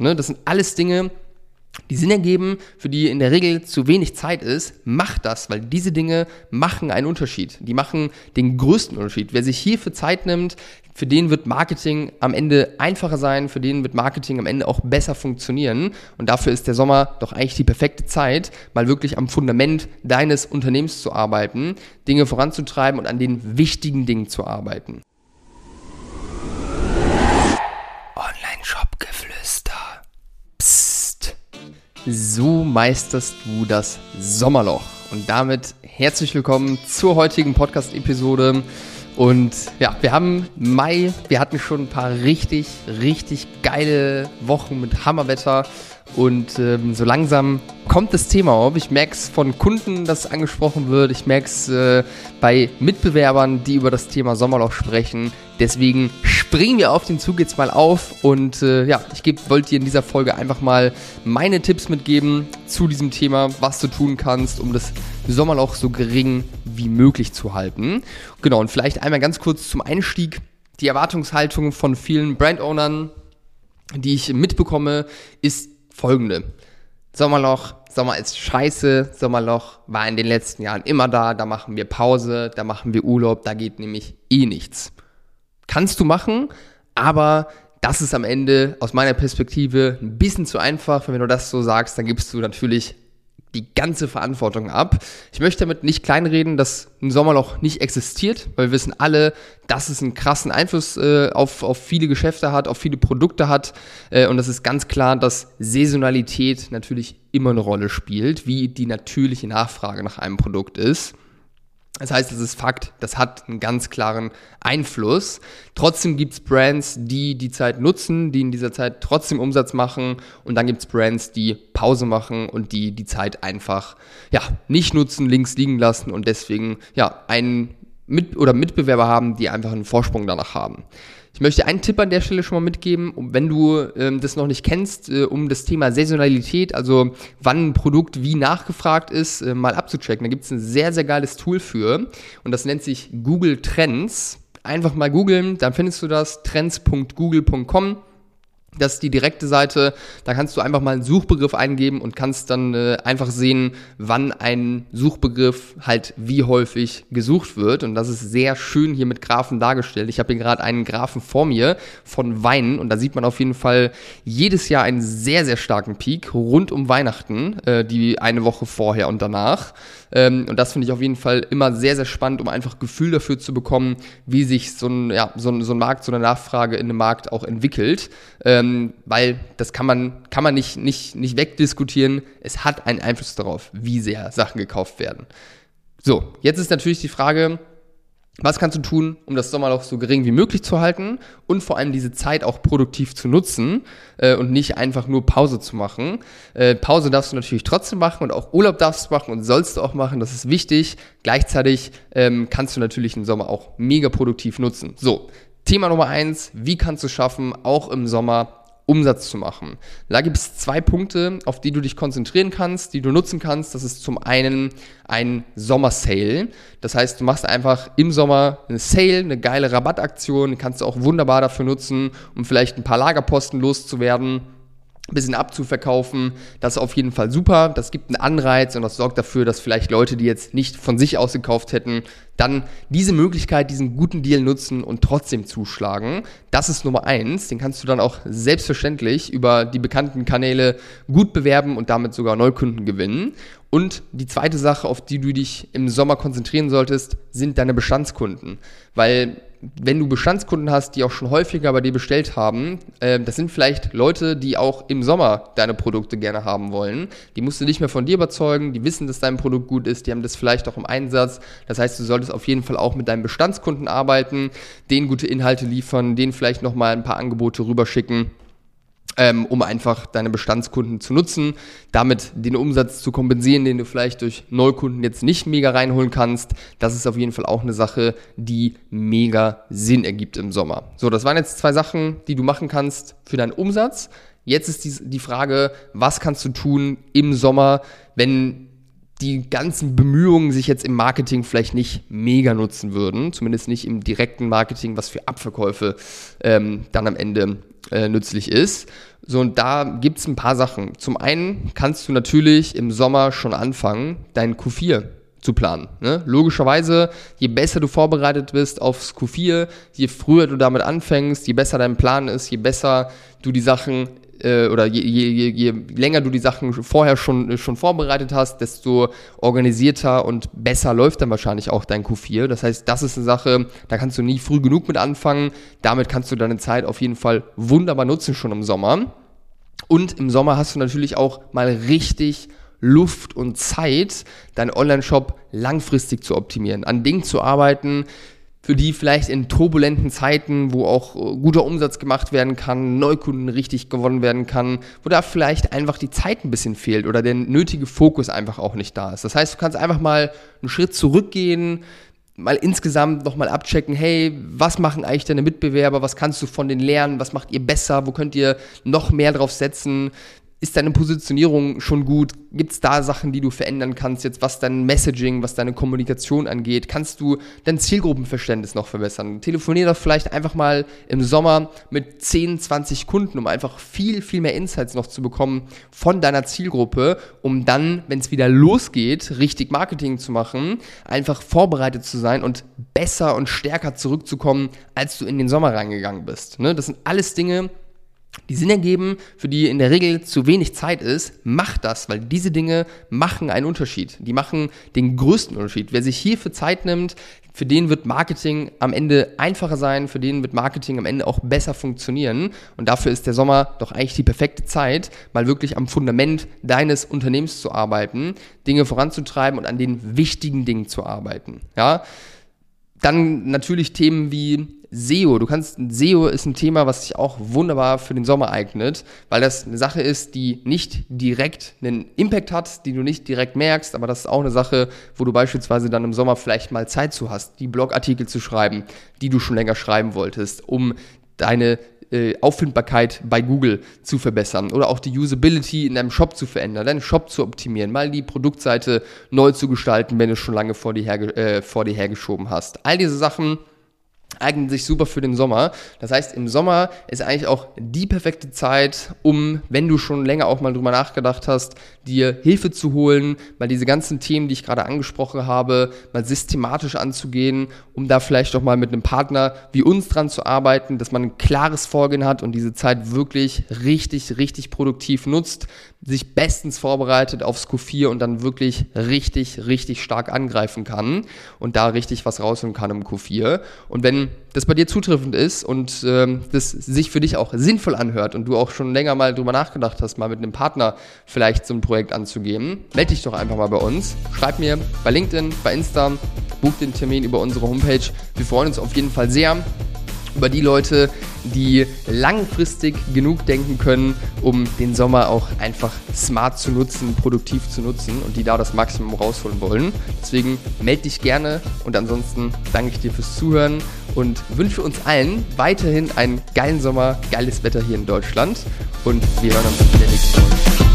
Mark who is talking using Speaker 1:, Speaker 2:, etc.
Speaker 1: Ne? Das sind alles Dinge, die Sinn ergeben, für die in der Regel zu wenig Zeit ist, macht das, weil diese Dinge machen einen Unterschied. Die machen den größten Unterschied. Wer sich hierfür Zeit nimmt, für den wird Marketing am Ende einfacher sein, für den wird Marketing am Ende auch besser funktionieren. Und dafür ist der Sommer doch eigentlich die perfekte Zeit, mal wirklich am Fundament deines Unternehmens zu arbeiten, Dinge voranzutreiben und an den wichtigen Dingen zu arbeiten. So meisterst du das Sommerloch. Und damit herzlich willkommen zur heutigen Podcast-Episode. Und ja, wir haben Mai, wir hatten schon ein paar richtig, richtig geile Wochen mit Hammerwetter. Und ähm, so langsam kommt das Thema auf. Ich merke es von Kunden, dass angesprochen wird. Ich merke es äh, bei Mitbewerbern, die über das Thema Sommerloch sprechen. Deswegen springen wir auf den Zug jetzt mal auf. Und äh, ja, ich wollte dir in dieser Folge einfach mal meine Tipps mitgeben zu diesem Thema, was du tun kannst, um das Sommerloch so gering wie möglich zu halten. Genau, und vielleicht einmal ganz kurz zum Einstieg. Die Erwartungshaltung von vielen Brandownern, die ich mitbekomme, ist folgende. Sommerloch, Sommer ist scheiße, Sommerloch war in den letzten Jahren immer da, da machen wir Pause, da machen wir Urlaub, da geht nämlich eh nichts. Kannst du machen, aber das ist am Ende aus meiner Perspektive ein bisschen zu einfach. Wenn du das so sagst, dann gibst du natürlich die ganze Verantwortung ab. Ich möchte damit nicht kleinreden, dass ein Sommerloch nicht existiert, weil wir wissen alle, dass es einen krassen Einfluss äh, auf, auf viele Geschäfte hat, auf viele Produkte hat. Äh, und das ist ganz klar, dass Saisonalität natürlich immer eine Rolle spielt, wie die natürliche Nachfrage nach einem Produkt ist. Das heißt, es ist Fakt, das hat einen ganz klaren Einfluss. Trotzdem gibt's Brands, die die Zeit nutzen, die in dieser Zeit trotzdem Umsatz machen. Und dann gibt's Brands, die Pause machen und die die Zeit einfach ja, nicht nutzen, links liegen lassen und deswegen ja, einen Mit oder Mitbewerber haben, die einfach einen Vorsprung danach haben. Ich möchte einen Tipp an der Stelle schon mal mitgeben, wenn du ähm, das noch nicht kennst, äh, um das Thema Saisonalität, also wann ein Produkt wie nachgefragt ist, äh, mal abzuchecken. Da gibt es ein sehr, sehr geiles Tool für und das nennt sich Google Trends. Einfach mal googeln, dann findest du das, trends.google.com. Das ist die direkte Seite. Da kannst du einfach mal einen Suchbegriff eingeben und kannst dann äh, einfach sehen, wann ein Suchbegriff halt wie häufig gesucht wird. Und das ist sehr schön hier mit Graphen dargestellt. Ich habe hier gerade einen Graphen vor mir von Wein und da sieht man auf jeden Fall jedes Jahr einen sehr, sehr starken Peak rund um Weihnachten, äh, die eine Woche vorher und danach. Ähm, und das finde ich auf jeden Fall immer sehr, sehr spannend, um einfach Gefühl dafür zu bekommen, wie sich so ein, ja, so ein, so ein Markt, so eine Nachfrage in einem Markt auch entwickelt. Ähm, weil das kann man, kann man nicht, nicht, nicht wegdiskutieren. Es hat einen Einfluss darauf, wie sehr Sachen gekauft werden. So, jetzt ist natürlich die Frage, was kannst du tun, um das Sommerloch so gering wie möglich zu halten und vor allem diese Zeit auch produktiv zu nutzen äh, und nicht einfach nur Pause zu machen? Äh, Pause darfst du natürlich trotzdem machen und auch Urlaub darfst du machen und sollst du auch machen, das ist wichtig. Gleichzeitig ähm, kannst du natürlich den Sommer auch mega produktiv nutzen. So, Thema Nummer eins, wie kannst du schaffen, auch im Sommer Umsatz zu machen. Da gibt es zwei Punkte, auf die du dich konzentrieren kannst, die du nutzen kannst. Das ist zum einen ein Sommersale. Das heißt, du machst einfach im Sommer eine Sale, eine geile Rabattaktion, kannst du auch wunderbar dafür nutzen, um vielleicht ein paar Lagerposten loszuwerden bisschen abzuverkaufen. Das ist auf jeden Fall super. Das gibt einen Anreiz und das sorgt dafür, dass vielleicht Leute, die jetzt nicht von sich aus gekauft hätten, dann diese Möglichkeit, diesen guten Deal nutzen und trotzdem zuschlagen. Das ist Nummer eins. Den kannst du dann auch selbstverständlich über die bekannten Kanäle gut bewerben und damit sogar Neukunden gewinnen. Und die zweite Sache, auf die du dich im Sommer konzentrieren solltest, sind deine Bestandskunden. Weil wenn du Bestandskunden hast, die auch schon häufiger bei dir bestellt haben, äh, das sind vielleicht Leute, die auch im Sommer deine Produkte gerne haben wollen. Die musst du nicht mehr von dir überzeugen, die wissen, dass dein Produkt gut ist, die haben das vielleicht auch im Einsatz. Das heißt, du solltest auf jeden Fall auch mit deinen Bestandskunden arbeiten, denen gute Inhalte liefern, denen vielleicht nochmal ein paar Angebote rüberschicken ähm, um einfach deine Bestandskunden zu nutzen, damit den Umsatz zu kompensieren, den du vielleicht durch Neukunden jetzt nicht mega reinholen kannst. Das ist auf jeden Fall auch eine Sache, die mega Sinn ergibt im Sommer. So, das waren jetzt zwei Sachen, die du machen kannst für deinen Umsatz. Jetzt ist die, die Frage, was kannst du tun im Sommer, wenn die ganzen Bemühungen sich jetzt im Marketing vielleicht nicht mega nutzen würden, zumindest nicht im direkten Marketing, was für Abverkäufe ähm, dann am Ende äh, nützlich ist. So, und da gibt es ein paar Sachen. Zum einen kannst du natürlich im Sommer schon anfangen, dein Q4 zu planen. Ne? Logischerweise, je besser du vorbereitet bist aufs Q4, je früher du damit anfängst, je besser dein Plan ist, je besser du die Sachen äh, oder je, je, je, länger du die Sachen vorher schon, schon vorbereitet hast, desto organisierter und besser läuft dann wahrscheinlich auch dein Q4. Das heißt, das ist eine Sache, da kannst du nie früh genug mit anfangen. Damit kannst du deine Zeit auf jeden Fall wunderbar nutzen schon im Sommer. Und im Sommer hast du natürlich auch mal richtig Luft und Zeit, deinen Online-Shop langfristig zu optimieren, an Dingen zu arbeiten, für die vielleicht in turbulenten Zeiten, wo auch äh, guter Umsatz gemacht werden kann, Neukunden richtig gewonnen werden kann, wo da vielleicht einfach die Zeit ein bisschen fehlt oder der nötige Fokus einfach auch nicht da ist. Das heißt, du kannst einfach mal einen Schritt zurückgehen, mal insgesamt nochmal abchecken, hey, was machen eigentlich deine Mitbewerber, was kannst du von denen lernen, was macht ihr besser, wo könnt ihr noch mehr drauf setzen, ist deine Positionierung schon gut? Gibt es da Sachen, die du verändern kannst, jetzt was dein Messaging, was deine Kommunikation angeht? Kannst du dein Zielgruppenverständnis noch verbessern? Telefonier doch vielleicht einfach mal im Sommer mit 10, 20 Kunden, um einfach viel, viel mehr Insights noch zu bekommen von deiner Zielgruppe, um dann, wenn es wieder losgeht, richtig Marketing zu machen, einfach vorbereitet zu sein und besser und stärker zurückzukommen, als du in den Sommer reingegangen bist. Ne? Das sind alles Dinge, die Sinn ergeben, für die in der Regel zu wenig Zeit ist, macht das, weil diese Dinge machen einen Unterschied. Die machen den größten Unterschied. Wer sich hierfür Zeit nimmt, für den wird Marketing am Ende einfacher sein, für den wird Marketing am Ende auch besser funktionieren. Und dafür ist der Sommer doch eigentlich die perfekte Zeit, mal wirklich am Fundament deines Unternehmens zu arbeiten, Dinge voranzutreiben und an den wichtigen Dingen zu arbeiten. Ja? Dann natürlich Themen wie SEO. Du kannst, SEO ist ein Thema, was sich auch wunderbar für den Sommer eignet, weil das eine Sache ist, die nicht direkt einen Impact hat, die du nicht direkt merkst, aber das ist auch eine Sache, wo du beispielsweise dann im Sommer vielleicht mal Zeit zu hast, die Blogartikel zu schreiben, die du schon länger schreiben wolltest, um deine äh, Auffindbarkeit bei Google zu verbessern oder auch die Usability in deinem Shop zu verändern, deinen Shop zu optimieren, mal die Produktseite neu zu gestalten, wenn du es schon lange vor dir, herge äh, vor dir hergeschoben hast. All diese Sachen eignen sich super für den Sommer. Das heißt, im Sommer ist eigentlich auch die perfekte Zeit, um, wenn du schon länger auch mal drüber nachgedacht hast, dir Hilfe zu holen, mal diese ganzen Themen, die ich gerade angesprochen habe, mal systematisch anzugehen, um da vielleicht auch mal mit einem Partner wie uns dran zu arbeiten, dass man ein klares Vorgehen hat und diese Zeit wirklich richtig, richtig produktiv nutzt, sich bestens vorbereitet aufs Q4 und dann wirklich richtig, richtig stark angreifen kann und da richtig was rausholen kann im Q4. Und wenn das bei dir zutreffend ist und ähm, das sich für dich auch sinnvoll anhört und du auch schon länger mal drüber nachgedacht hast, mal mit einem Partner vielleicht so ein Projekt anzugehen, melde dich doch einfach mal bei uns. Schreib mir bei LinkedIn, bei Insta, buch den Termin über unsere Homepage. Wir freuen uns auf jeden Fall sehr über die Leute, die langfristig genug denken können, um den Sommer auch einfach smart zu nutzen, produktiv zu nutzen und die da das Maximum rausholen wollen. Deswegen melde dich gerne und ansonsten danke ich dir fürs Zuhören und wünsche uns allen weiterhin einen geilen Sommer, geiles Wetter hier in Deutschland und wir hören uns in der nächsten Folge.